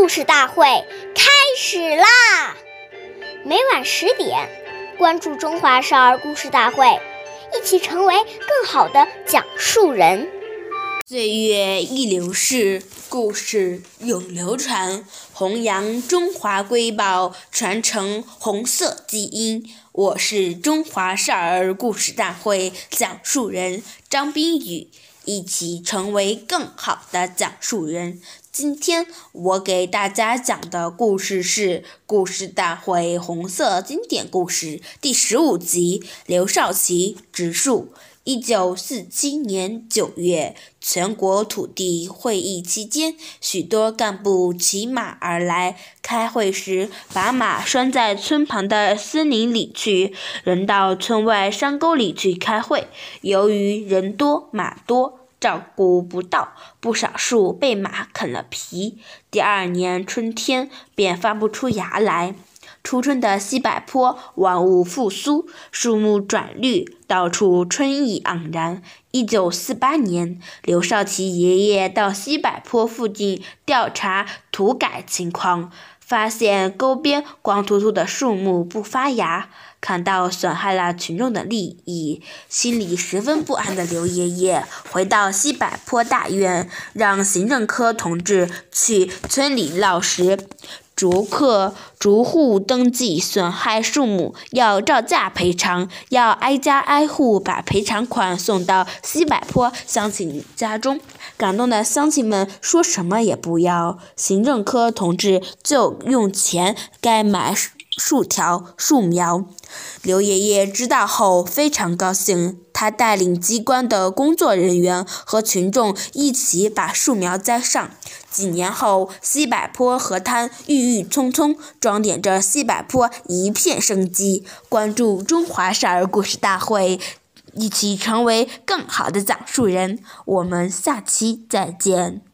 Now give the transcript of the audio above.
故事大会开始啦！每晚十点，关注《中华少儿故事大会》，一起成为更好的讲述人。岁月易流逝，故事永流传，弘扬中华瑰宝，传承红色基因。我是中华少儿故事大会讲述人张冰雨，一起成为更好的讲述人。今天我给大家讲的故事是《故事大会红色经典故事》第十五集《刘少奇植树》。一九四七年九月，全国土地会议期间，许多干部骑马而来。开会时，把马拴在村旁的森林里去，人到村外山沟里去开会。由于人多马多。照顾不到，不少树被马啃了皮。第二年春天便发不出芽来。初春的西柏坡，万物复苏，树木转绿，到处春意盎然。一九四八年，刘少奇爷爷到西柏坡附近调查土改情况。发现沟边光秃秃的树木不发芽，看到损害了群众的利益，心里十分不安的刘爷爷回到西柏坡大院，让行政科同志去村里落实。逐客逐户登记损害树木，要照价赔偿，要挨家挨户把赔偿款送到西柏坡乡亲家中。感动的乡亲们说什么也不要，行政科同志就用钱该买树条、树苗。刘爷爷知道后非常高兴，他带领机关的工作人员和群众一起把树苗栽上。几年后，西柏坡河滩郁郁葱葱，装点着西柏坡一片生机。关注中华少儿故事大会，一起成为更好的讲述人。我们下期再见。